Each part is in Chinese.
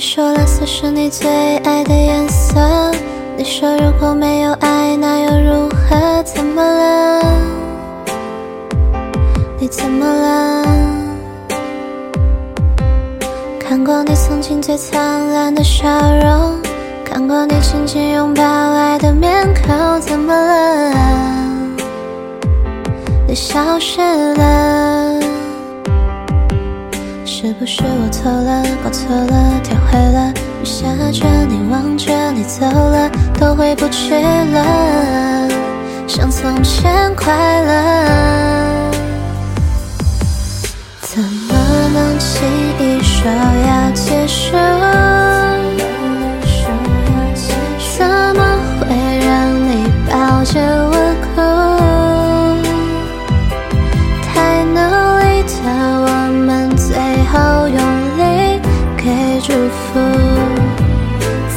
你说蓝色是你最爱的颜色。你说如果没有爱，那又如何？怎么了？你怎么了？看过你曾经最灿烂的笑容，看过你紧紧拥抱爱的面孔，怎么了？你消失了，是不是我错了，搞错了，天灰了？雨下着，你望着，你走了，都回不去了，像从前快乐。怎么能轻易说要结束？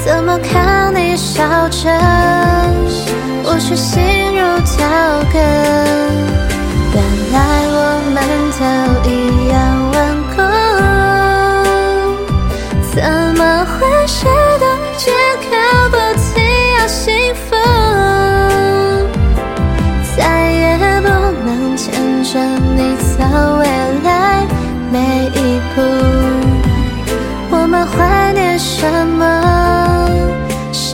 怎么看你笑着我却心如刀割，原来我们都一样顽固，怎么会舍得借口不提要幸福，再也不能牵着你走未来每一步，我们怀念什么？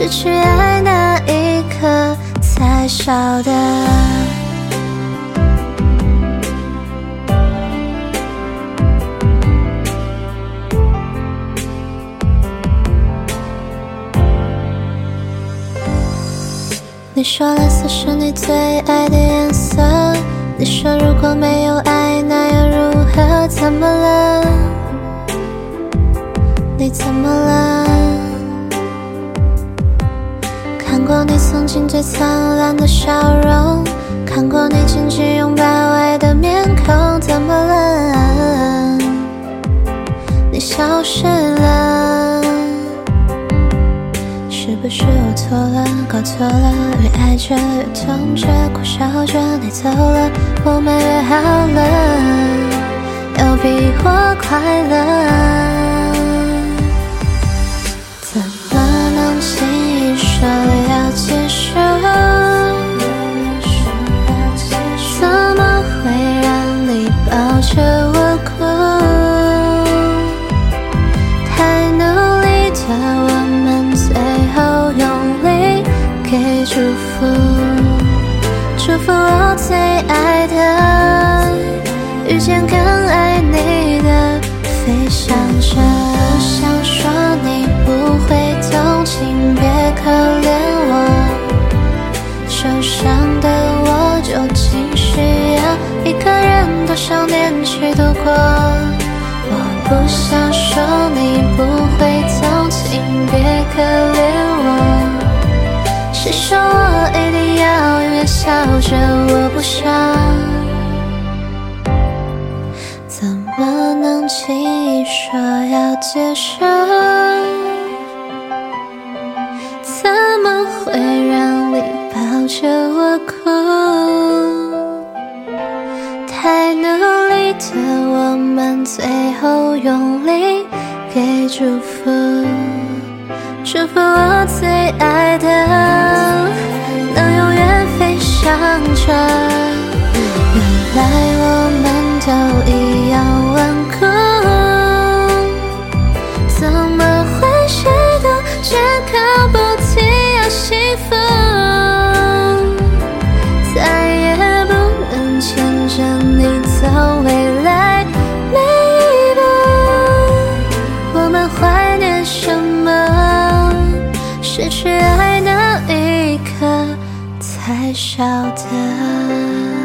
失去爱那一刻才晓得。你说蓝色是你最爱的颜色。你说如果没有爱，那又如何？怎么了？你怎么了？你曾经最灿烂的笑容，看过你紧紧拥抱爱的面孔，怎么了？你消失了，是不是我错了，搞错了？越爱着越痛着，苦笑着你走了，我们约好了，要比我快乐。给祝福祝福我最爱的，遇见更爱你的，飞翔着。不想说你不会同情，别可怜我。受伤的我究竟需要一个人多少年去度过？我不想说你不会同情，别可怜我。笑着？我不想，怎么能轻易说要结束？怎么会让你抱着我哭？太努力的我们，最后用力给祝福。祝福我最爱的，未来每一步。我们怀念什么？失去爱那一刻，才晓得。